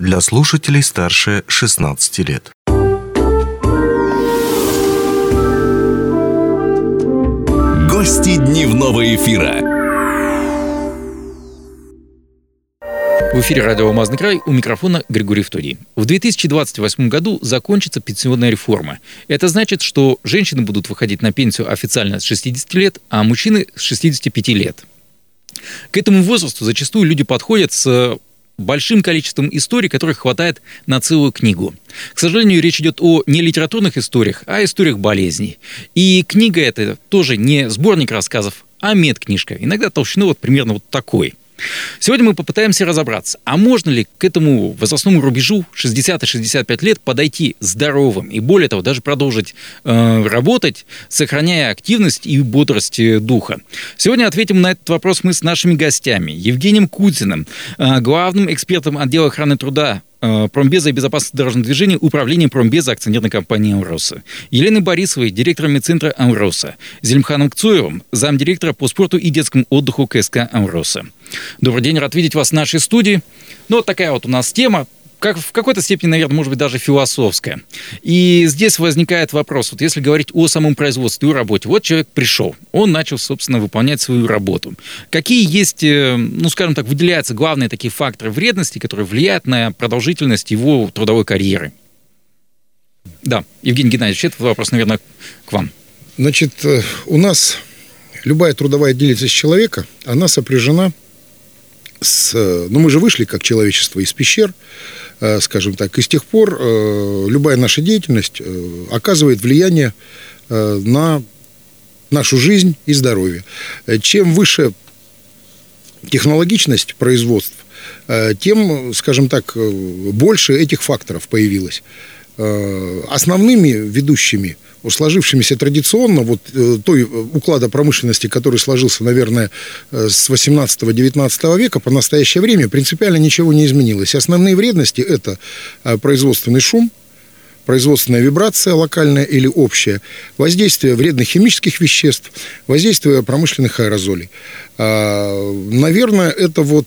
для слушателей старше 16 лет. Гости дневного эфира. В эфире радио «Алмазный край» у микрофона Григорий Втодий. В 2028 году закончится пенсионная реформа. Это значит, что женщины будут выходить на пенсию официально с 60 лет, а мужчины с 65 лет. К этому возрасту зачастую люди подходят с большим количеством историй, которых хватает на целую книгу. К сожалению, речь идет о не литературных историях, а историях болезней. И книга эта тоже не сборник рассказов, а медкнижка. Иногда толщиной вот примерно вот такой – Сегодня мы попытаемся разобраться, а можно ли к этому возрастному рубежу 60 и 65 лет подойти здоровым и более того даже продолжить э, работать, сохраняя активность и бодрость э, духа. Сегодня ответим на этот вопрос мы с нашими гостями. Евгением Кутиным, э, главным экспертом отдела охраны труда промбеза и безопасности дорожного движения Управления промбеза акционерной компании «Амроса». Еленой Борисовой, директором медцентра «Амроса». Зельмханом Кцуевым, замдиректора по спорту и детскому отдыху КСК «Амроса». Добрый день, рад видеть вас в нашей студии. Ну, вот такая вот у нас тема как, в какой-то степени, наверное, может быть, даже философская. И здесь возникает вопрос, вот если говорить о самом производстве, о работе, вот человек пришел, он начал, собственно, выполнять свою работу. Какие есть, э, ну, скажем так, выделяются главные такие факторы вредности, которые влияют на продолжительность его трудовой карьеры? Да, Евгений Геннадьевич, этот вопрос, наверное, к вам. Значит, э, у нас любая трудовая деятельность человека, она сопряжена с... Ну, мы же вышли, как человечество, из пещер, Э, скажем так. И с тех пор э, любая наша деятельность э, оказывает влияние на нашу жизнь и здоровье. Чем выше технологичность производств, тем, скажем так, больше этих факторов появилось. Основными ведущими – сложившимися традиционно, вот э, той уклада промышленности, который сложился, наверное, э, с 18-19 века, по настоящее время принципиально ничего не изменилось. Основные вредности – это э, производственный шум, производственная вибрация локальная или общая, воздействие вредных химических веществ, воздействие промышленных аэрозолей. А, наверное, это вот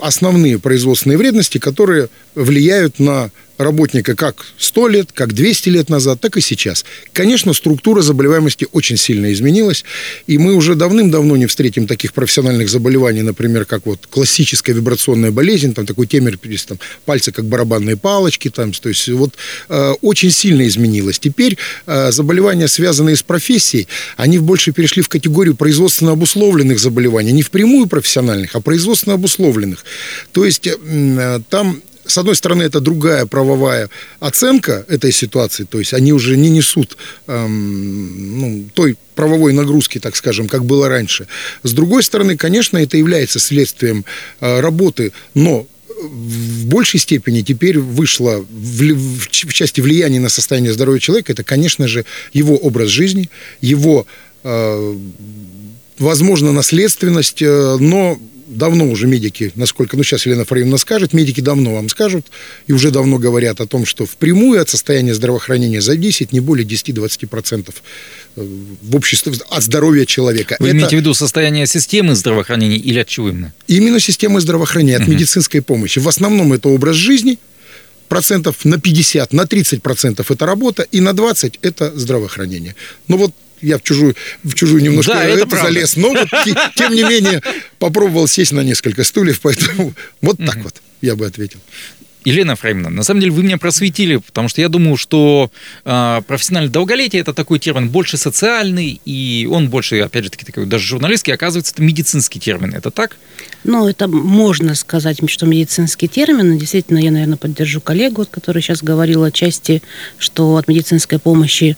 основные производственные вредности, которые влияют на работника как 100 лет, как 200 лет назад, так и сейчас. Конечно, структура заболеваемости очень сильно изменилась, и мы уже давным-давно не встретим таких профессиональных заболеваний, например, как вот классическая вибрационная болезнь, там такой темер, там, пальцы как барабанные палочки, там, то есть вот э, очень сильно изменилось. Теперь э, заболевания, связанные с профессией, они больше перешли в категорию производственно обусловленных заболеваний, не впрямую профессиональных, а производственно обусловленных. То есть э, там с одной стороны, это другая правовая оценка этой ситуации, то есть они уже не несут эм, ну, той правовой нагрузки, так скажем, как было раньше. С другой стороны, конечно, это является следствием э, работы, но в большей степени теперь вышло в, в, в части влияния на состояние здоровья человека, это, конечно же, его образ жизни, его, э, возможно, наследственность, э, но давно уже медики, насколько, ну сейчас Елена Фараевна скажет, медики давно вам скажут и уже давно говорят о том, что впрямую от состояния здравоохранения зависит не более 10-20% э, в обществе от здоровья человека. Вы Это... имеете в виду состояние системы здравоохранения или от чего именно? Именно системы здравоохранения, от uh-huh. медицинской помощи. В основном это образ жизни, процентов на 50, на 30 процентов это работа, и на 20 это здравоохранение. Но вот я в чужую, в чужую немножко да, это, это залез, но вот, тем не менее попробовал сесть на несколько стульев, поэтому вот так вот я бы ответил. Елена Фреймовна, на самом деле вы меня просветили, потому что я думаю, что э, профессиональное долголетие это такой термин больше социальный, и он больше, опять же таки, такой даже журналистский, оказывается, это медицинский термин. Это так? Ну, это можно сказать, что медицинский термин. Действительно, я, наверное, поддержу коллегу, который сейчас говорил о части, что от медицинской помощи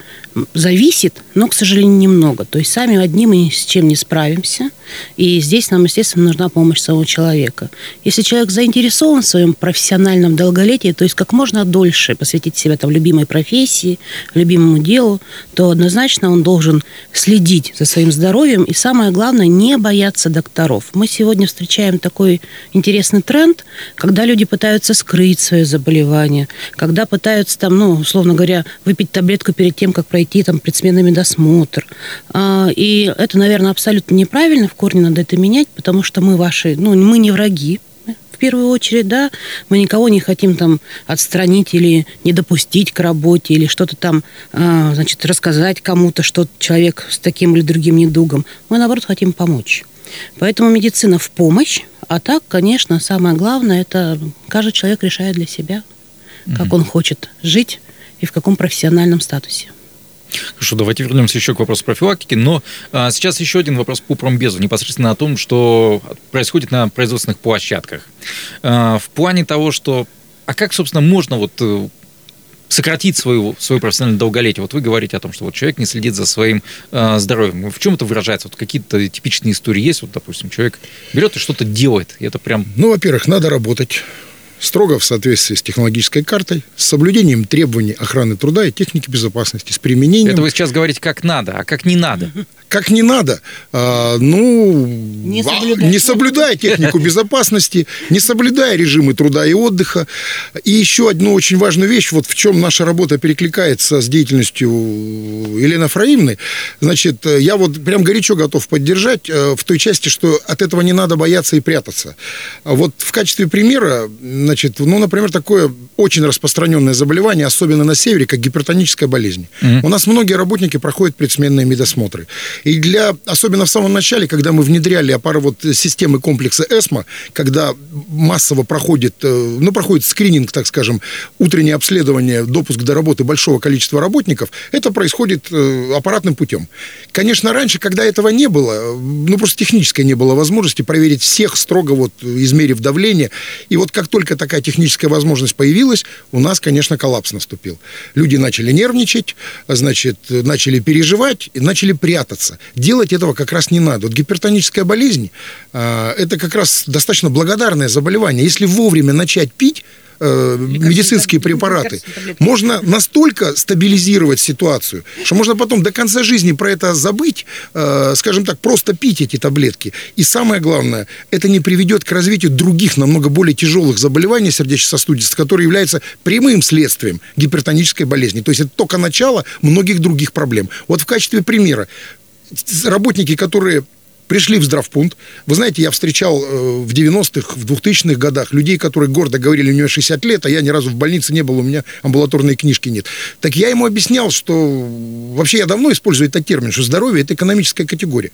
зависит, но, к сожалению, немного. То есть сами одни мы ни с чем не справимся. И здесь нам, естественно, нужна помощь самого человека. Если человек заинтересован в своем профессиональном долголетии, то есть как можно дольше посвятить себя там любимой профессии, любимому делу, то однозначно он должен следить за своим здоровьем и, самое главное, не бояться докторов. Мы сегодня встречаем такой интересный тренд, когда люди пытаются скрыть свое заболевание, когда пытаются там, ну, условно говоря, выпить таблетку перед тем, как пройти там предсменный медосмотр. А, и это, наверное, абсолютно неправильно, в корне надо это менять, потому что мы ваши, ну, мы не враги, первую очередь, да, мы никого не хотим там отстранить или не допустить к работе, или что-то там, а, значит, рассказать кому-то, что человек с таким или другим недугом. Мы, наоборот, хотим помочь. Поэтому медицина в помощь, а так, конечно, самое главное, это каждый человек решает для себя, как mm-hmm. он хочет жить и в каком профессиональном статусе. Хорошо, давайте вернемся еще к вопросу профилактики. Но а, сейчас еще один вопрос по промбезу, непосредственно о том, что происходит на производственных площадках. А, в плане того, что... А как, собственно, можно вот э, сократить свою, свое профессиональное долголетие. Вот вы говорите о том, что вот человек не следит за своим э, здоровьем. В чем это выражается? Вот какие-то типичные истории есть? Вот, допустим, человек берет и что-то делает. И это прям... Ну, во-первых, надо работать строго в соответствии с технологической картой, с соблюдением требований охраны труда и техники безопасности, с применением... Это вы сейчас говорите, как надо, а как не надо. Как не надо? А, ну, не соблюдая. не соблюдая технику безопасности, не соблюдая режимы труда и отдыха. И еще одну очень важную вещь, вот в чем наша работа перекликается с деятельностью Елены Фраимны. Значит, я вот прям горячо готов поддержать э, в той части, что от этого не надо бояться и прятаться. Вот в качестве примера значит, ну, например, такое очень распространенное заболевание, особенно на севере, как гипертоническая болезнь. Mm-hmm. У нас многие работники проходят предсменные медосмотры. И для, особенно в самом начале, когда мы внедряли опары вот системы комплекса ЭСМО, когда массово проходит, э, ну, проходит скрининг, так скажем, утреннее обследование, допуск до работы большого количества работников, это происходит э, аппаратным путем. Конечно, раньше, когда этого не было, ну, просто технической не было возможности проверить всех строго вот измерив давление. И вот как только такая техническая возможность появилась, у нас, конечно, коллапс наступил. Люди начали нервничать, значит, начали переживать и начали прятаться. Делать этого как раз не надо. Вот гипертоническая болезнь э, это как раз достаточно благодарное заболевание. Если вовремя начать пить, э, медицинские препараты, можно настолько стабилизировать ситуацию, что можно потом до конца жизни про это забыть, э, скажем так, просто пить эти таблетки. И самое главное, это не приведет к развитию других, намного более тяжелых заболеваний сердечно-сосудистых, которые являются прямым следствием гипертонической болезни. То есть это только начало многих других проблем. Вот в качестве примера, работники, которые пришли в здравпункт. Вы знаете, я встречал э, в 90-х, в 2000-х годах людей, которые гордо говорили, у него 60 лет, а я ни разу в больнице не был, у меня амбулаторной книжки нет. Так я ему объяснял, что вообще я давно использую этот термин, что здоровье – это экономическая категория.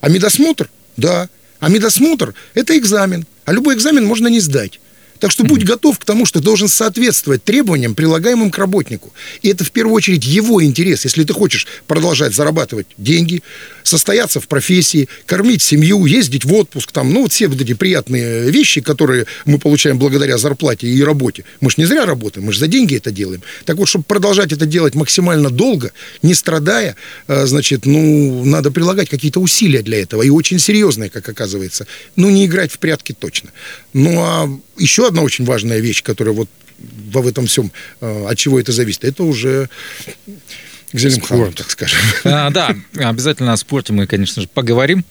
А медосмотр – да. А медосмотр – это экзамен. А любой экзамен можно не сдать. Так что будь готов к тому, что должен соответствовать требованиям, прилагаемым к работнику. И это в первую очередь его интерес. Если ты хочешь продолжать зарабатывать деньги, состояться в профессии, кормить семью, ездить в отпуск, там, ну, вот все вот эти приятные вещи, которые мы получаем благодаря зарплате и работе. Мы же не зря работаем, мы же за деньги это делаем. Так вот, чтобы продолжать это делать максимально долго, не страдая, э, значит, ну, надо прилагать какие-то усилия для этого, и очень серьезные, как оказывается. Ну, не играть в прятки точно. Ну, а еще одна очень важная вещь, которая вот в этом всем, э, от чего это зависит, это уже к Зелимхану, так скажем. А, да, обязательно о спорте мы, конечно же, поговорим.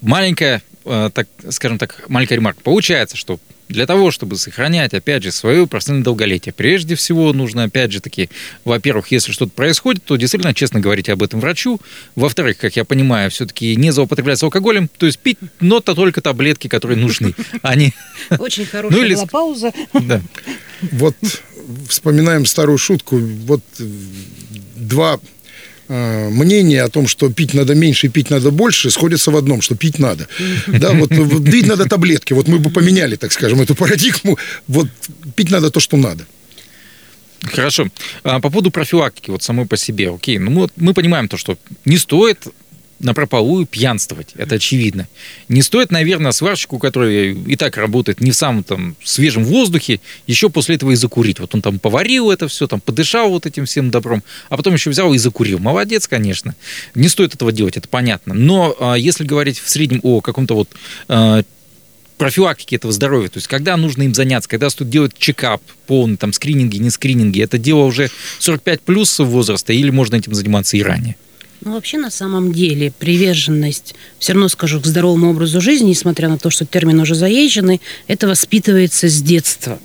Маленькая, так, скажем так, маленькая ремарка. Получается, что для того, чтобы сохранять, опять же, свое профессиональное долголетие, прежде всего нужно, опять же таки, во-первых, если что-то происходит, то действительно честно говорить об этом врачу. Во-вторых, как я понимаю, все-таки не злоупотреблять алкоголем, то есть пить, но то только таблетки, которые нужны. Они... Очень хорошая ну, или... была пауза. Да. Вот вспоминаем старую шутку. Вот два Э, мнение о том, что пить надо меньше пить надо больше, сходятся в одном, что пить надо. Да, вот пить надо таблетки. Вот мы бы поменяли, так скажем, эту парадигму. Вот пить надо то, что надо. Хорошо. А по поводу профилактики, вот самой по себе, окей. Ну, мы, мы понимаем то, что не стоит на прополую пьянствовать, это очевидно. Не стоит, наверное, сварщику, который и так работает не в самом там свежем воздухе, еще после этого и закурить. Вот он там поварил это все, там подышал вот этим всем добром, а потом еще взял и закурил. Молодец, конечно. Не стоит этого делать, это понятно. Но а, если говорить в среднем о каком-то вот а, профилактики этого здоровья, то есть когда нужно им заняться, когда стоит делать чекап, полный, там, скрининги, не скрининги, это дело уже 45 плюс возраста или можно этим заниматься и ранее? Ну, вообще, на самом деле, приверженность, все равно скажу, к здоровому образу жизни, несмотря на то, что термин уже заезженный, это воспитывается с детства.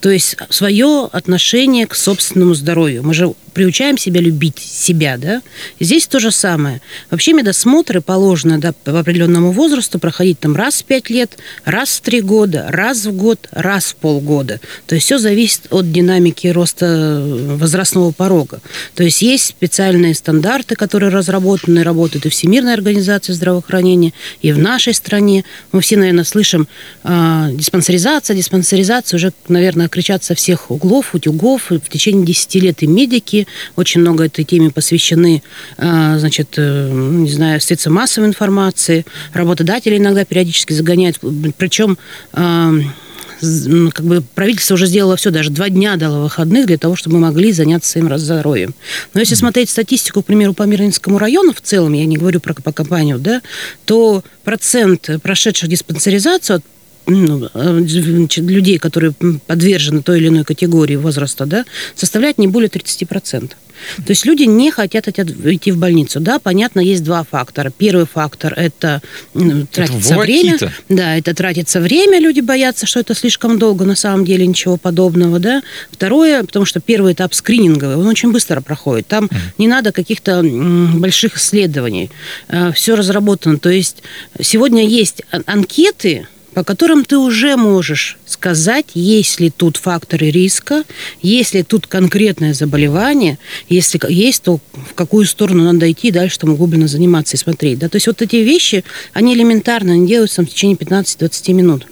То есть свое отношение к собственному здоровью. Мы же приучаем себя любить себя, да. Здесь то же самое. Вообще медосмотры положено да, по определенному возрасту проходить там раз в пять лет, раз в три года, раз в год, раз в полгода. То есть все зависит от динамики роста возрастного порога. То есть есть специальные стандарты, которые разработаны, работают и Всемирная организация здравоохранения, и в нашей стране. Мы все, наверное, слышим э, диспансеризация, диспансеризация, уже, наверное, кричат со всех углов, утюгов. В течение 10 лет и медики очень много этой теме посвящены, э, значит, э, ну, не знаю, средства массовой информации. Работодатели иногда периодически загоняют. Причем э, как бы правительство уже сделало все, даже два дня дало выходных для того, чтобы мы могли заняться своим здоровьем. Но если смотреть статистику, к примеру, по Мирнинскому району в целом, я не говорю про по компанию, да, то процент прошедших диспансеризацию от ну, людей, которые подвержены той или иной категории возраста, да, составляет не более 30%. То есть люди не хотят идти в больницу. Да, понятно, есть два фактора. Первый фактор – это тратится это время. Да, это тратится время, люди боятся, что это слишком долго, на самом деле ничего подобного. Да. Второе, потому что первый этап скрининговый, он очень быстро проходит. Там mm. не надо каких-то больших исследований. Э, Все разработано. То есть сегодня есть анкеты, по которым ты уже можешь сказать, есть ли тут факторы риска, есть ли тут конкретное заболевание, если есть, то в какую сторону надо идти дальше там углубленно заниматься и смотреть. Да? То есть вот эти вещи, они элементарно, они делаются в течение 15-20 минут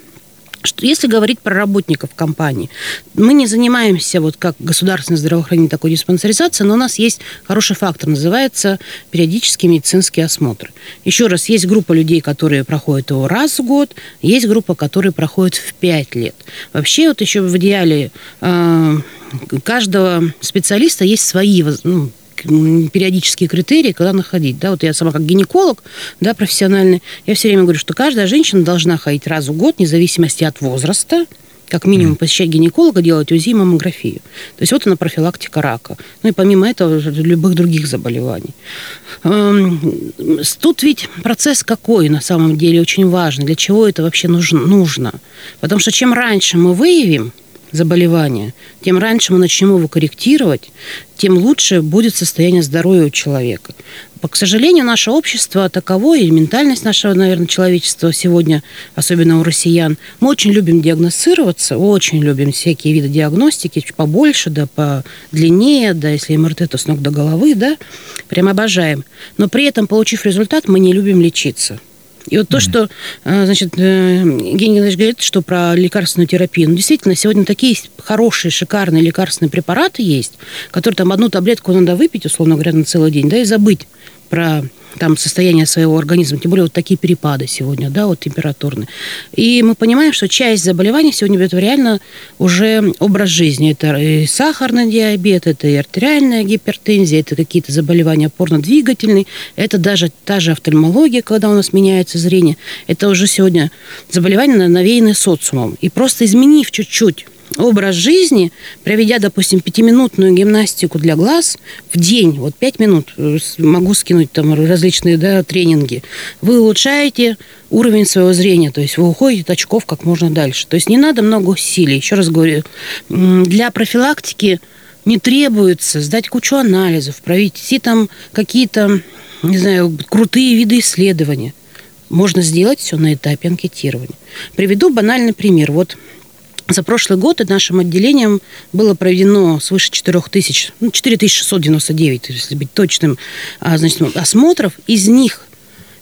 что если говорить про работников компании, мы не занимаемся вот как государственное здравоохранение такой диспансеризацией, но у нас есть хороший фактор, называется периодические медицинские осмотры. Еще раз, есть группа людей, которые проходят его раз в год, есть группа, которые проходят в пять лет. Вообще вот еще в идеале э, каждого специалиста есть свои ну, периодические критерии, когда находить. Да, вот я сама как гинеколог, да, профессиональный, я все время говорю, что каждая женщина должна ходить раз в год, вне зависимости от возраста, как минимум посещать гинеколога, делать УЗИ и маммографию. То есть вот она профилактика рака. Ну и помимо этого любых других заболеваний. Эм, тут ведь процесс какой на самом деле очень важный. Для чего это вообще нужно? Потому что чем раньше мы выявим, заболевания, тем раньше мы начнем его корректировать, тем лучше будет состояние здоровья у человека. К сожалению, наше общество таково, и ментальность нашего, наверное, человечества сегодня, особенно у россиян, мы очень любим диагностироваться, очень любим всякие виды диагностики, побольше, да, по длиннее, да, если МРТ, то с ног до головы, да, прям обожаем. Но при этом, получив результат, мы не любим лечиться. И вот то, что, э, значит, э, Евгений Ильич говорит, что про лекарственную терапию, ну, действительно, сегодня такие хорошие, шикарные лекарственные препараты есть, которые там одну таблетку надо выпить, условно говоря, на целый день, да, и забыть про там состояние своего организма, тем более вот такие перепады сегодня, да, вот температурные. И мы понимаем, что часть заболеваний сегодня это реально уже образ жизни. Это и сахарный диабет, это и артериальная гипертензия, это какие-то заболевания опорно-двигательные, это даже та же офтальмология, когда у нас меняется зрение. Это уже сегодня заболевания, навеянные социумом. И просто изменив чуть-чуть образ жизни, проведя, допустим, пятиминутную гимнастику для глаз в день, вот пять минут, э, могу скинуть там различные да, тренинги, вы улучшаете уровень своего зрения, то есть вы уходите от очков как можно дальше. То есть не надо много усилий. Еще раз говорю, для профилактики не требуется сдать кучу анализов, провести там какие-то, не знаю, крутые виды исследования. Можно сделать все на этапе анкетирования. Приведу банальный пример. Вот за прошлый год нашим отделением было проведено свыше 4 тысяч, ну, 4699, если быть точным, а, значит, осмотров. Из них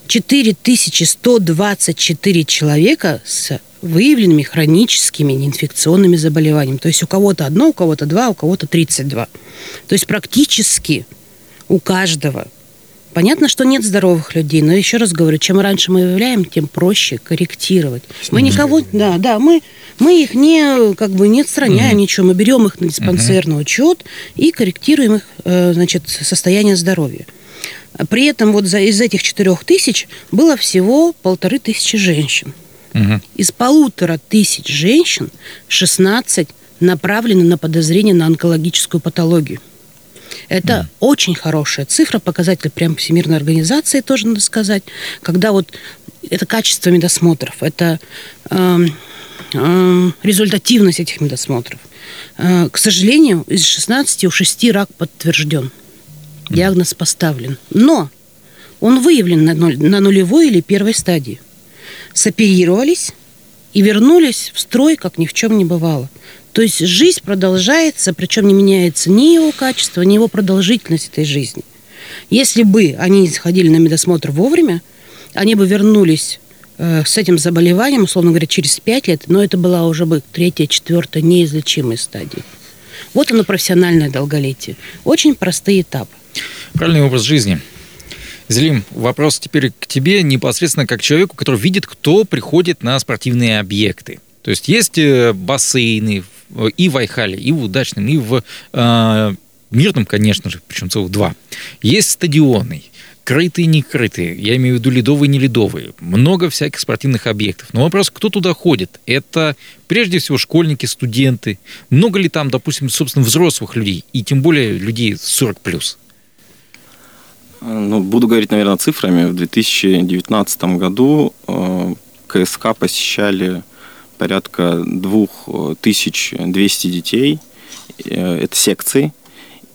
4124 человека с выявленными хроническими неинфекционными заболеваниями. То есть у кого-то одно, у кого-то два, у кого-то 32. То есть практически у каждого Понятно, что нет здоровых людей, но еще раз говорю, чем раньше мы выявляем, тем проще корректировать. Мы никого, да, да, мы, мы их не, как бы не отстраняем угу. ничего, мы берем их на диспансерный угу. учет и корректируем их, э, значит, состояние здоровья. При этом вот за, из этих четырех тысяч было всего полторы тысячи женщин. Угу. Из полутора тысяч женщин 16 направлены на подозрение на онкологическую патологию. Это mm. очень хорошая цифра, показатель прям Всемирной организации, тоже надо сказать, когда вот это качество медосмотров, это э, э, результативность этих медосмотров. Э, к сожалению, из 16 у 6 рак подтвержден. Диагноз поставлен. Но он выявлен на, нуль, на нулевой или первой стадии. Соперировались и вернулись в строй, как ни в чем не бывало. То есть жизнь продолжается, причем не меняется ни его качество, ни его продолжительность этой жизни. Если бы они сходили на медосмотр вовремя, они бы вернулись э, с этим заболеванием, условно говоря, через 5 лет, но это была уже бы третья, четвертая неизлечимая стадия. Вот оно профессиональное долголетие. Очень простые этапы. Правильный образ жизни. Зелим, вопрос теперь к тебе непосредственно как человеку, который видит, кто приходит на спортивные объекты. То есть есть э, бассейны и в Айхале, и в Удачном, и в э, Мирном, конечно же, причем целых два. Есть стадионы, крытые не крытые, я имею в виду ледовые не ледовые, много всяких спортивных объектов. Но вопрос, кто туда ходит? Это прежде всего школьники, студенты. Много ли там, допустим, собственно, взрослых людей, и тем более людей 40+. плюс? Ну, буду говорить, наверное, цифрами. В 2019 году э, КСК посещали порядка 2200 детей. Э, это секции.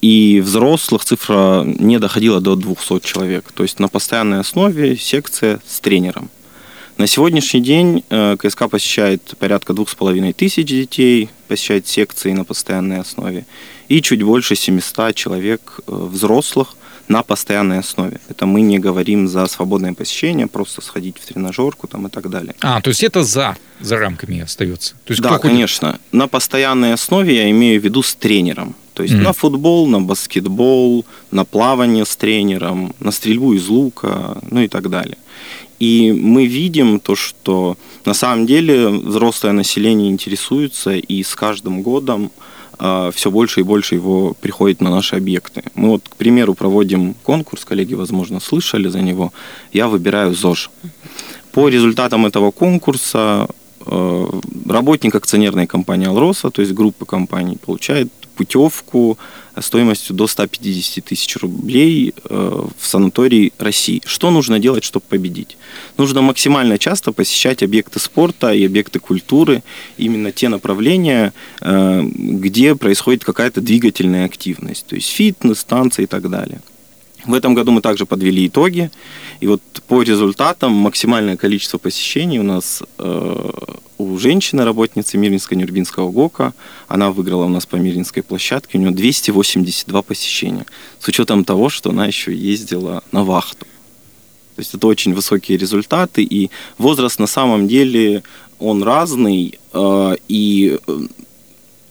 И взрослых цифра не доходила до 200 человек. То есть на постоянной основе секция с тренером. На сегодняшний день э, КСК посещает порядка двух с половиной тысяч детей, посещает секции на постоянной основе, и чуть больше 700 человек взрослых, на постоянной основе. Это мы не говорим за свободное посещение, просто сходить в тренажерку там, и так далее. А, то есть это за, за рамками остается? То есть да, конечно. На постоянной основе я имею в виду с тренером. То есть mm-hmm. на футбол, на баскетбол, на плавание с тренером, на стрельбу из лука, ну и так далее. И мы видим то, что на самом деле взрослое население интересуется, и с каждым годом все больше и больше его приходит на наши объекты. Мы вот, к примеру, проводим конкурс, коллеги, возможно, слышали за него. Я выбираю ЗОЖ. По результатам этого конкурса э, работник акционерной компании «Алроса», то есть группы компаний, получает путевку стоимостью до 150 тысяч рублей э, в санаторий России. Что нужно делать, чтобы победить? Нужно максимально часто посещать объекты спорта и объекты культуры, именно те направления, э, где происходит какая-то двигательная активность, то есть фитнес, танцы и так далее. В этом году мы также подвели итоги, и вот по результатам максимальное количество посещений у нас э, у женщины, работницы Мирнинско-Нюрбинского ГОКа, она выиграла у нас по Мирнинской площадке, у нее 282 посещения, с учетом того, что она еще ездила на вахту. То есть это очень высокие результаты, и возраст на самом деле он разный, э, и э,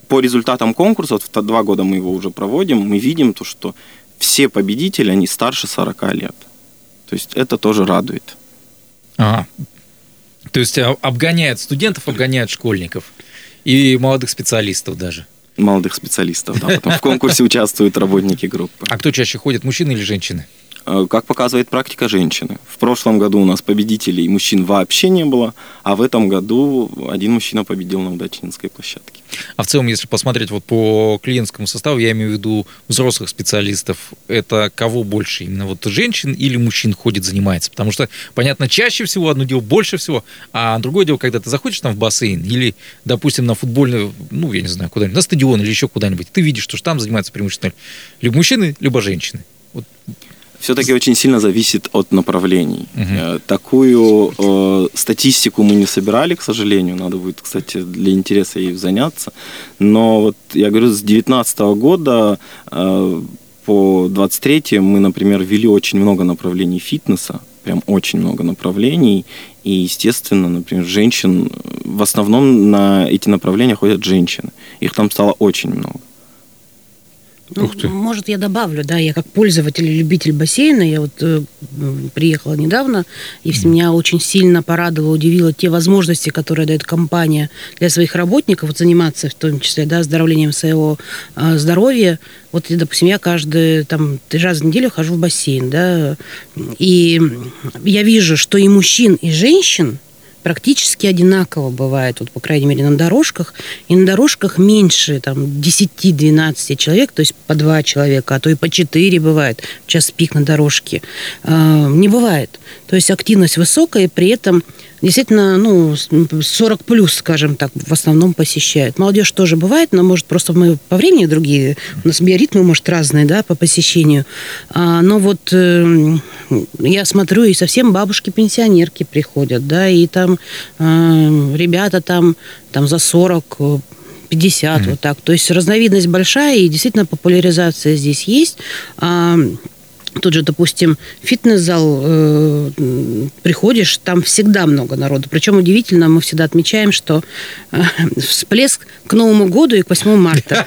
по результатам конкурса, вот два года мы его уже проводим, мы видим то, что все победители, они старше 40 лет. То есть это тоже радует. Ага. То есть а, обгоняют студентов, обгоняют школьников и молодых специалистов даже. Молодых специалистов, да. Потом в конкурсе участвуют работники группы. А кто чаще ходит, мужчины или женщины? Э, как показывает практика, женщины. В прошлом году у нас победителей мужчин вообще не было, а в этом году один мужчина победил на удачнинской площадке. А в целом, если посмотреть вот по клиентскому составу, я имею в виду взрослых специалистов, это кого больше? Именно вот женщин или мужчин ходит, занимается? Потому что, понятно, чаще всего одно дело больше всего, а другое дело, когда ты заходишь там в бассейн или, допустим, на футбольный, ну, я не знаю, куда-нибудь, на стадион или еще куда-нибудь, ты видишь, что там занимаются преимущественно либо мужчины, либо женщины. Вот все-таки очень сильно зависит от направлений. Угу. Такую э, статистику мы не собирали, к сожалению. Надо будет, кстати, для интереса ей заняться. Но вот я говорю, с 2019 года э, по 23 мы, например, ввели очень много направлений фитнеса. Прям очень много направлений. И, естественно, например, женщин... В основном на эти направления ходят женщины. Их там стало очень много. Ну. Может, я добавлю, да, я как пользователь и любитель бассейна, я вот э, приехала недавно, и mm. меня очень сильно порадовало, удивило те возможности, которые дает компания для своих работников, вот заниматься в том числе, да, оздоровлением своего э, здоровья. Вот, допустим, я каждый, там, раза в неделю хожу в бассейн, да, и я вижу, что и мужчин, и женщин, практически одинаково бывает, вот, по крайней мере, на дорожках. И на дорожках меньше там, 10-12 человек, то есть по 2 человека, а то и по 4 бывает в час пик на дорожке. Э, не бывает. То есть активность высокая, и при этом действительно, ну, 40 плюс, скажем так, в основном посещают. Молодежь тоже бывает, но, может, просто мы по времени другие, у нас биоритмы, может, разные, да, по посещению. А, но вот э, я смотрю, и совсем бабушки-пенсионерки приходят, да, и там э, ребята там, там за 40 50, mm-hmm. вот так. То есть разновидность большая, и действительно популяризация здесь есть. А, Тут же, допустим, фитнес-зал, э, приходишь, там всегда много народу. Причем удивительно, мы всегда отмечаем, что э, всплеск к Новому году и к 8 марта.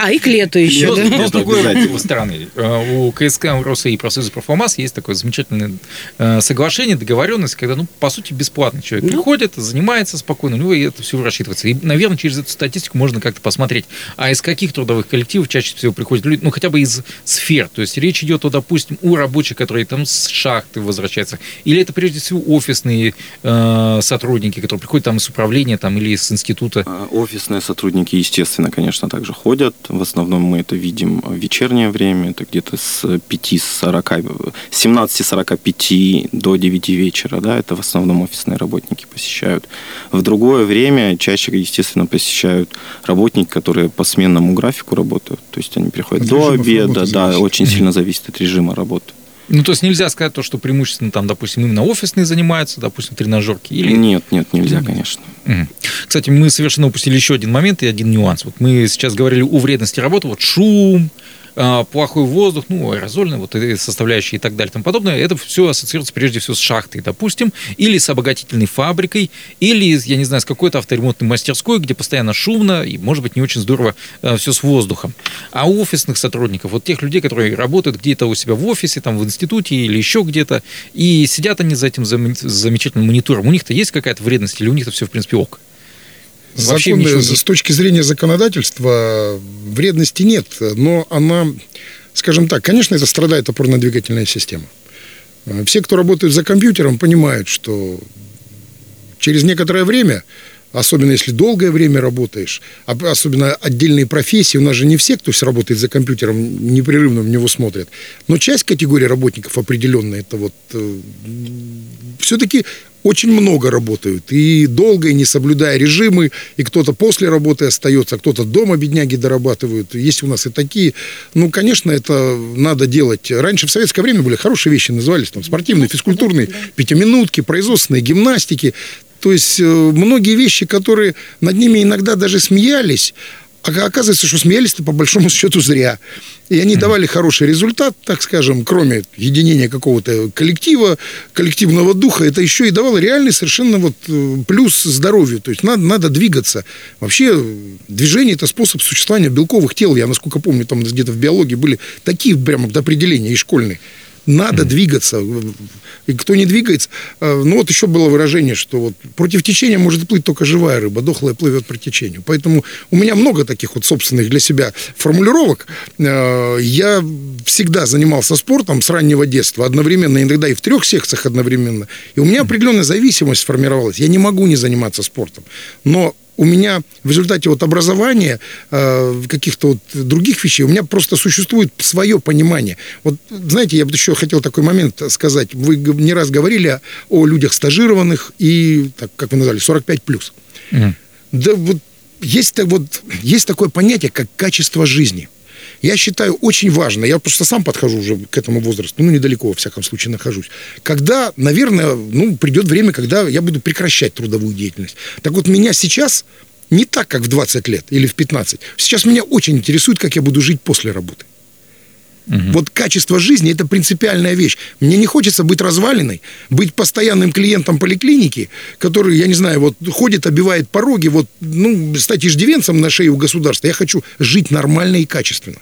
А, и к лету еще. Но с другой стороны, у КСК РОСа и профсоюза профомасс есть такое замечательное э, соглашение, договоренность, когда, ну, по сути, бесплатно человек ну. приходит, занимается спокойно, у него это все рассчитывается. И, наверное, через эту статистику можно как-то посмотреть, а из каких трудовых коллективов чаще всего приходят люди, ну, хотя бы из сфер то есть речь идет, о, допустим, у рабочих, которые там с шахты возвращаются, или это прежде всего офисные э, сотрудники, которые приходят там с управления там, или с института? А, офисные сотрудники, естественно, конечно, также ходят. В основном мы это видим в вечернее время, это где-то с 5-40, 17-45 до 9 вечера, да, это в основном офисные работники посещают. В другое время чаще, естественно, посещают работники, которые по сменному графику работают, то есть они приходят от до обеда, да, очень очень сильно зависит от режима работы. Ну, то есть нельзя сказать то, что преимущественно там, допустим, именно офисные занимаются, допустим, тренажерки? Или... Нет, нет, нельзя, конечно. Кстати, мы совершенно упустили еще один момент и один нюанс. Вот мы сейчас говорили о вредности работы, вот шум, плохой воздух, ну, аэрозольные вот составляющие и так далее и тому подобное, это все ассоциируется прежде всего с шахтой, допустим, или с обогатительной фабрикой, или, я не знаю, с какой-то авторемонтной мастерской, где постоянно шумно и, может быть, не очень здорово а, все с воздухом. А у офисных сотрудников, вот тех людей, которые работают где-то у себя в офисе, там, в институте или еще где-то, и сидят они за этим замечательным монитором, у них-то есть какая-то вредность или у них-то все, в принципе, ок? Закон, ничего... с точки зрения законодательства вредности нет, но она, скажем так, конечно, это страдает опорно-двигательная система. Все, кто работает за компьютером, понимают, что через некоторое время особенно если долгое время работаешь, а особенно отдельные профессии, у нас же не все, кто работает за компьютером, непрерывно в него смотрят, но часть категории работников определенная, это вот э, все-таки очень много работают. И долго, и не соблюдая режимы, и кто-то после работы остается, а кто-то дома бедняги дорабатывают. Есть у нас и такие. Ну, конечно, это надо делать. Раньше в советское время были хорошие вещи, назывались там спортивные, физкультурные, пятиминутки, производственные гимнастики. То есть э, многие вещи, которые над ними иногда даже смеялись, а оказывается, что смеялись-то по большому счету зря. И они давали хороший результат, так скажем, кроме единения какого-то коллектива, коллективного духа, это еще и давало реальный совершенно вот э, плюс здоровью. То есть надо, надо двигаться. Вообще движение – это способ существования белковых тел. Я, насколько помню, там где-то в биологии были такие прямо определения и школьные. Надо mm-hmm. двигаться. И кто не двигается... Э, ну, вот еще было выражение, что вот против течения может плыть только живая рыба, дохлая плывет по течению. Поэтому у меня много таких вот собственных для себя формулировок. Э, я всегда занимался спортом с раннего детства, одновременно, иногда и в трех секциях одновременно. И у меня определенная зависимость сформировалась. Я не могу не заниматься спортом. Но у меня в результате вот образования, э, каких-то вот других вещей, у меня просто существует свое понимание. Вот, знаете, я бы еще хотел такой момент сказать. Вы не раз говорили о людях стажированных и, так, как вы назвали, 45+. плюс. Mm. Да вот есть, вот есть такое понятие, как качество жизни – я считаю очень важно, я просто сам подхожу уже к этому возрасту, ну, недалеко, во всяком случае, нахожусь, когда, наверное, ну, придет время, когда я буду прекращать трудовую деятельность. Так вот, меня сейчас не так, как в 20 лет или в 15. Сейчас меня очень интересует, как я буду жить после работы. Угу. Вот качество жизни – это принципиальная вещь. Мне не хочется быть развалиной, быть постоянным клиентом поликлиники, который, я не знаю, вот ходит, обивает пороги, вот, ну, стать иждивенцем на шее у государства. Я хочу жить нормально и качественно.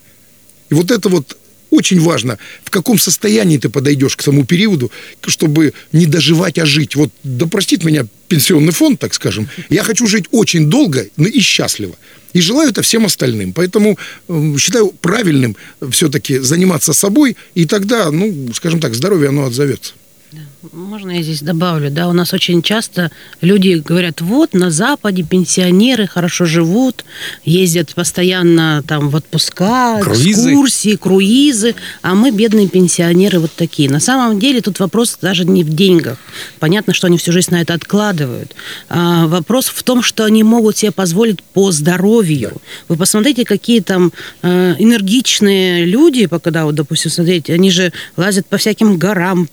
И вот это вот очень важно, в каком состоянии ты подойдешь к тому периоду, чтобы не доживать, а жить. Вот, да простит меня пенсионный фонд, так скажем, я хочу жить очень долго ну, и счастливо. И желаю это всем остальным. Поэтому э, считаю правильным все-таки заниматься собой, и тогда, ну, скажем так, здоровье оно отзовется. Можно я здесь добавлю, да, у нас очень часто люди говорят, вот на Западе пенсионеры хорошо живут, ездят постоянно там в отпуска, круизы. экскурсии, круизы, а мы бедные пенсионеры вот такие. На самом деле тут вопрос даже не в деньгах. Понятно, что они всю жизнь на это откладывают. А вопрос в том, что они могут себе позволить по здоровью. Вы посмотрите, какие там э, энергичные люди, когда, вот, допустим, смотреть, они же лазят по всяким горам,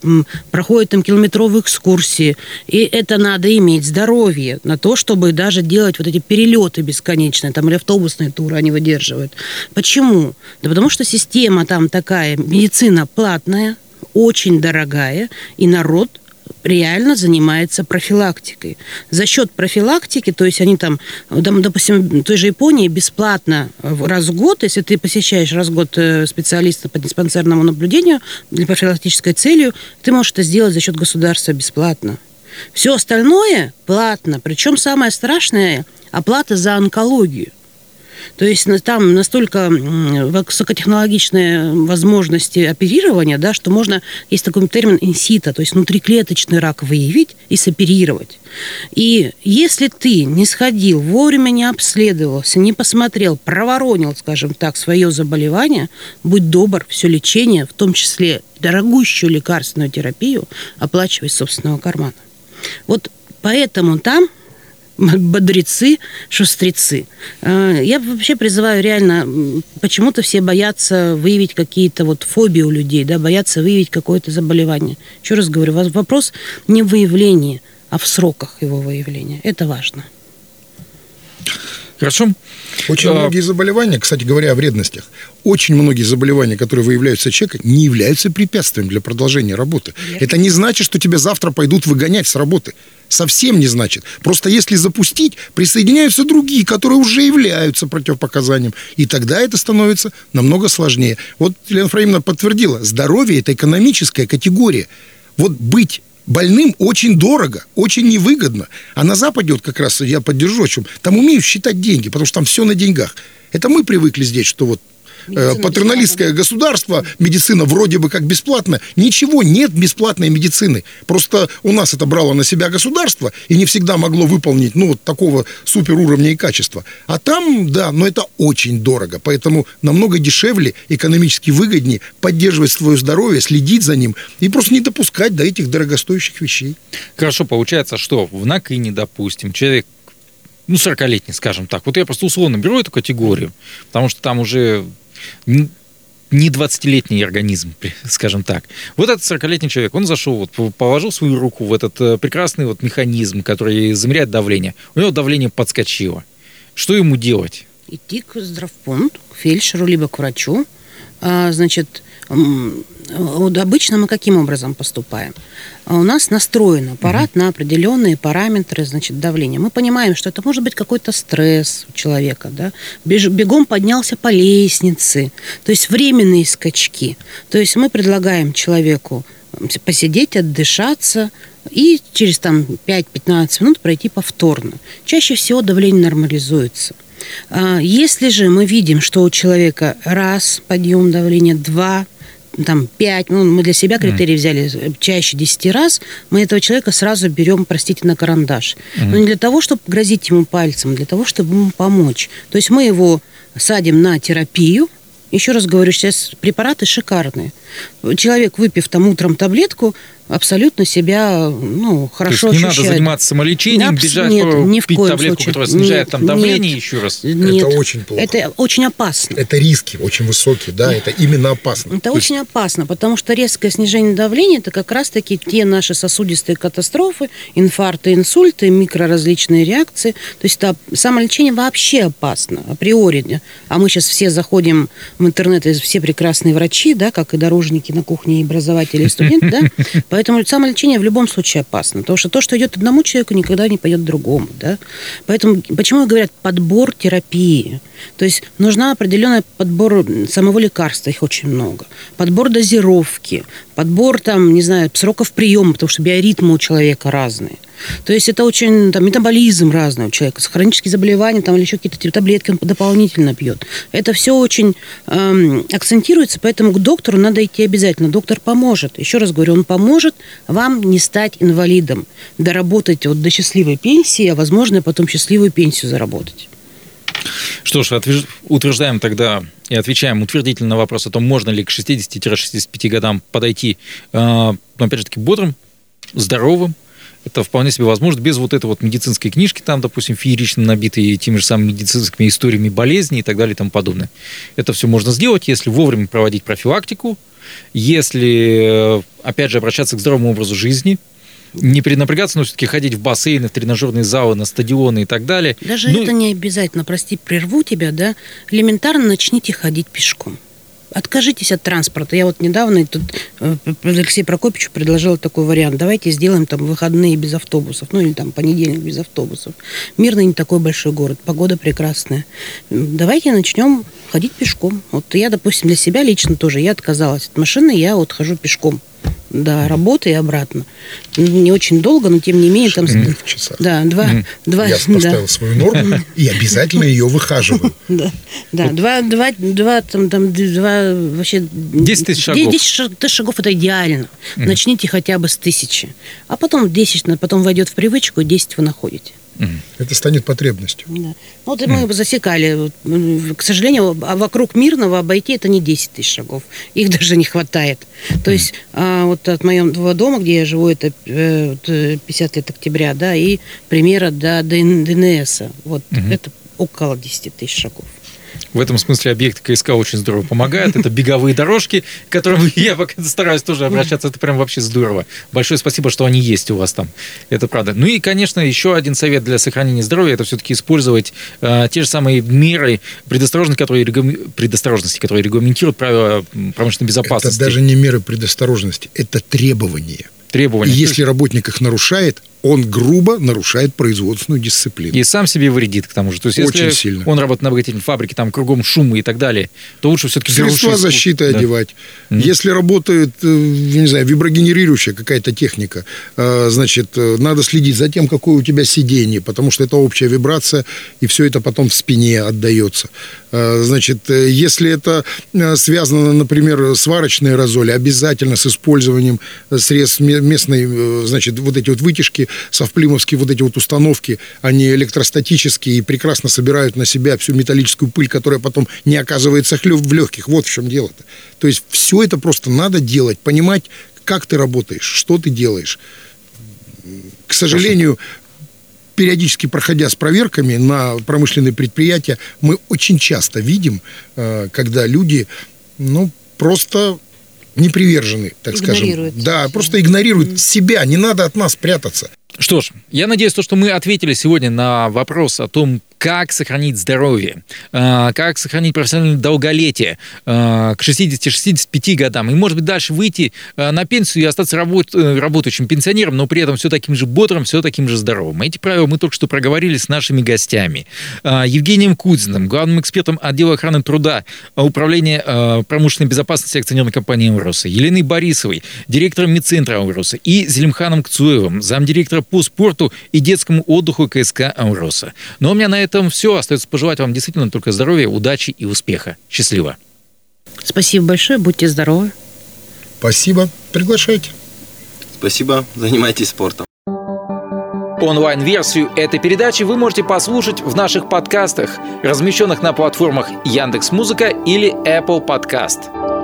проходят им 8-километровой экскурсии. И это надо иметь здоровье на то, чтобы даже делать вот эти перелеты бесконечные, там, или автобусные туры они выдерживают. Почему? Да потому что система там такая, медицина платная, очень дорогая, и народ реально занимается профилактикой. За счет профилактики, то есть они там, допустим, той же Японии бесплатно раз в год, если ты посещаешь раз в год э, специалиста по диспансерному наблюдению для профилактической целью, ты можешь это сделать за счет государства бесплатно. Все остальное платно. Причем самое страшное – оплата за онкологию. То есть там настолько высокотехнологичные возможности оперирования, да, что можно, есть такой термин инсита, то есть внутриклеточный рак выявить и соперировать. И если ты не сходил, вовремя не обследовался, не посмотрел, проворонил, скажем так, свое заболевание, будь добр, все лечение, в том числе дорогущую лекарственную терапию, оплачивай из собственного кармана. Вот поэтому там бодрецы, шустрецы. Э, Я вообще призываю реально, почему-то все боятся выявить какие-то вот фобии у людей, да, боятся выявить какое-то заболевание. Еще раз говорю, вопрос не в выявлении, а в сроках его выявления. Это важно. Хорошо. Очень А, многие заболевания, кстати говоря, о вредностях, очень многие заболевания, которые выявляются у человека, не являются препятствием для продолжения работы. Это не значит, что тебя завтра пойдут выгонять с работы. Совсем не значит. Просто если запустить, присоединяются другие, которые уже являются противопоказанием. И тогда это становится намного сложнее. Вот Елена Фраимовна подтвердила, здоровье – это экономическая категория. Вот быть больным очень дорого, очень невыгодно. А на Западе, вот как раз я поддержу, о чем, там умеют считать деньги, потому что там все на деньгах. Это мы привыкли здесь, что вот патерналистское государство, медицина вроде бы как бесплатная. Ничего, нет бесплатной медицины. Просто у нас это брало на себя государство и не всегда могло выполнить, ну, вот такого супер уровня и качества. А там, да, но это очень дорого. Поэтому намного дешевле, экономически выгоднее поддерживать свое здоровье, следить за ним и просто не допускать до этих дорогостоящих вещей. Хорошо, получается, что в НАКИне, допустим, человек, ну, 40-летний, скажем так, вот я просто условно беру эту категорию, потому что там уже не 20-летний организм, скажем так. Вот этот 40-летний человек, он зашел, вот, по- положил свою руку в этот э, прекрасный вот механизм, который замеряет давление. У него давление подскочило. Что ему делать? идти к здравпункту, к фельдшеру, либо к врачу. А, значит, вот обычно мы каким образом поступаем? А У нас настроен аппарат на определенные параметры значит, давления. Мы понимаем, что это может быть какой-то стресс у человека. Да? Бегом поднялся по лестнице. То есть временные скачки. То есть мы предлагаем человеку посидеть, отдышаться и через там 5-15 минут пройти повторно. Чаще всего давление нормализуется. А, Если же мы видим, что у человека раз подъем давления, два, там, пять, ну, мы для себя критерий взяли э, чаще 10 раз, мы этого человека сразу берем, простите, на карандаш. Но не для того, чтобы грозить ему пальцем, для того, чтобы ему помочь. То есть мы его садим на терапию, еще раз говорю, сейчас препараты шикарные. Человек, выпив там утром таблетку, абсолютно себя ну, хорошо То есть не ощущает. надо заниматься самолечением, Абс- бежать, нет, по- ни в пить коем таблетку, случае. которая снижает там Нет, давление нет. еще раз. Нет. очень плохо. Это очень опасно. Это риски очень высокие, да, это именно опасно. Это очень опасно, потому что резкое снижение давления это как раз-таки те наши сосудистые катастрофы, инфаркты, инсульты, микроразличные реакции. То есть это самолечение вообще опасно априори. А мы сейчас все заходим в интернет, и все прекрасные врачи, да, как и дорожники на кухне, и образователи, и студенты, да. Поэтому самолечение в любом случае опасно. Потому что то, что идет одному человеку, никогда не пойдет другому, да. Поэтому почему говорят подбор терапии? То есть нужна определенный подбор самого лекарства, их очень много. Подбор дозировки, подбор там, не знаю, сроков приема, потому что биоритмы у человека разные. То есть это очень там, метаболизм разный у человека, хронические заболевания там, или еще какие-то таблетки он дополнительно пьет. Это все очень эм, акцентируется, поэтому к доктору надо идти обязательно. Доктор поможет. Еще раз говорю, он поможет вам не стать инвалидом, доработать вот до счастливой пенсии, а возможно потом счастливую пенсию заработать. Что ж, утверждаем тогда и отвечаем утвердительно на вопрос о том, можно ли к 60-65 годам подойти, э, опять же таки, бодрым, здоровым, это вполне себе возможно без вот этой вот медицинской книжки, там, допустим, феерично набитой теми же самыми медицинскими историями болезней и так далее и тому подобное. Это все можно сделать, если вовремя проводить профилактику, если, э, опять же, обращаться к здоровому образу жизни – не перенапрягаться, но все-таки ходить в бассейны, в тренажерные залы, на стадионы и так далее. Даже ну, это не обязательно, прости, прерву тебя, да, элементарно начните ходить пешком. Откажитесь от транспорта. Я вот недавно тут э, Алексею Прокопьевичу предложила такой вариант. Давайте сделаем там выходные без автобусов. Ну, или там понедельник без автобусов. Мирный не такой большой город. Погода прекрасная. Давайте начнем ходить пешком. Вот я, допустим, для себя лично тоже, я отказалась от машины, я вот хожу пешком до работы и обратно. Не очень долго, но тем не менее там... В часах. Да, два... Mm. два Я поставил да. свою норму и обязательно ее выхаживаю. Да, да два, два, два, там, там, два, вообще... 10 тысяч шагов. 10 тысяч шагов это идеально. Начните хотя бы с тысячи. А потом 10, потом войдет в привычку, и 10 вы находите. Это станет потребностью. Да. Ну, вот мы засекали. К сожалению, а вокруг Мирного обойти это не 10 тысяч шагов. Их даже не хватает. То есть а, вот от моего дома, где я живу, это 50 э, лет октября, да, и примера до ДНС. Вот это около 10 тысяч шагов. В этом смысле объект КСК очень здорово помогает. Это беговые дорожки, к которым я пока стараюсь тоже обращаться. Это прям вообще здорово. Большое спасибо, что они есть у вас там. Это правда. Ну и, конечно, еще один совет для сохранения здоровья – это все-таки использовать э, те же самые меры предосторожности, которые, предосторожности, которые регламентируют правила промышленной безопасности. Это даже не меры предосторожности, это требования. Требования. И если работник их нарушает, он грубо нарушает производственную дисциплину. И сам себе вредит, к тому же. То есть, Очень если сильно. он работает на обогатительной фабрике, там кругом шумы и так далее, то лучше все-таки... Средства защиты да. одевать. Mm-hmm. Если работает, э, не знаю, виброгенерирующая какая-то техника, э, значит, э, надо следить за тем, какое у тебя сиденье, потому что это общая вибрация, и все это потом в спине отдается. Значит, если это связано, например, сварочные аэрозоли, обязательно с использованием средств местной, значит, вот эти вот вытяжки совплимовские вот эти вот установки, они электростатические и прекрасно собирают на себя всю металлическую пыль, которая потом не оказывается в легких. Вот в чем дело-то. То есть все это просто надо делать, понимать, как ты работаешь, что ты делаешь. К сожалению, периодически проходя с проверками на промышленные предприятия, мы очень часто видим, э, когда люди, ну, просто не привержены, так скажем. Да, просто игнорируют mm-hmm. себя. Не надо от нас прятаться. Что ж, я надеюсь, что мы ответили сегодня на вопрос о том, как сохранить здоровье, а, как сохранить профессиональное долголетие а, к 60-65 годам, и, может быть, дальше выйти а, на пенсию и остаться работ, э, работающим пенсионером, но при этом все таким же бодрым, все таким же здоровым. Эти правила мы только что проговорили с нашими гостями. Евгением Кузиным, главным экспертом отдела охраны труда Управления промышленной безопасности акционерной компании «Ауроса», Еленой Борисовой, директором медцентра «Ауроса», и Зелимханом Кцуевым, замдиректора по спорту и детскому отдыху КСК «Ауроса». Но у меня на это этом все. Остается пожелать вам действительно только здоровья, удачи и успеха. Счастливо. Спасибо большое. Будьте здоровы. Спасибо. Приглашайте. Спасибо. Занимайтесь спортом. Онлайн-версию этой передачи вы можете послушать в наших подкастах, размещенных на платформах Яндекс.Музыка или Apple Podcast.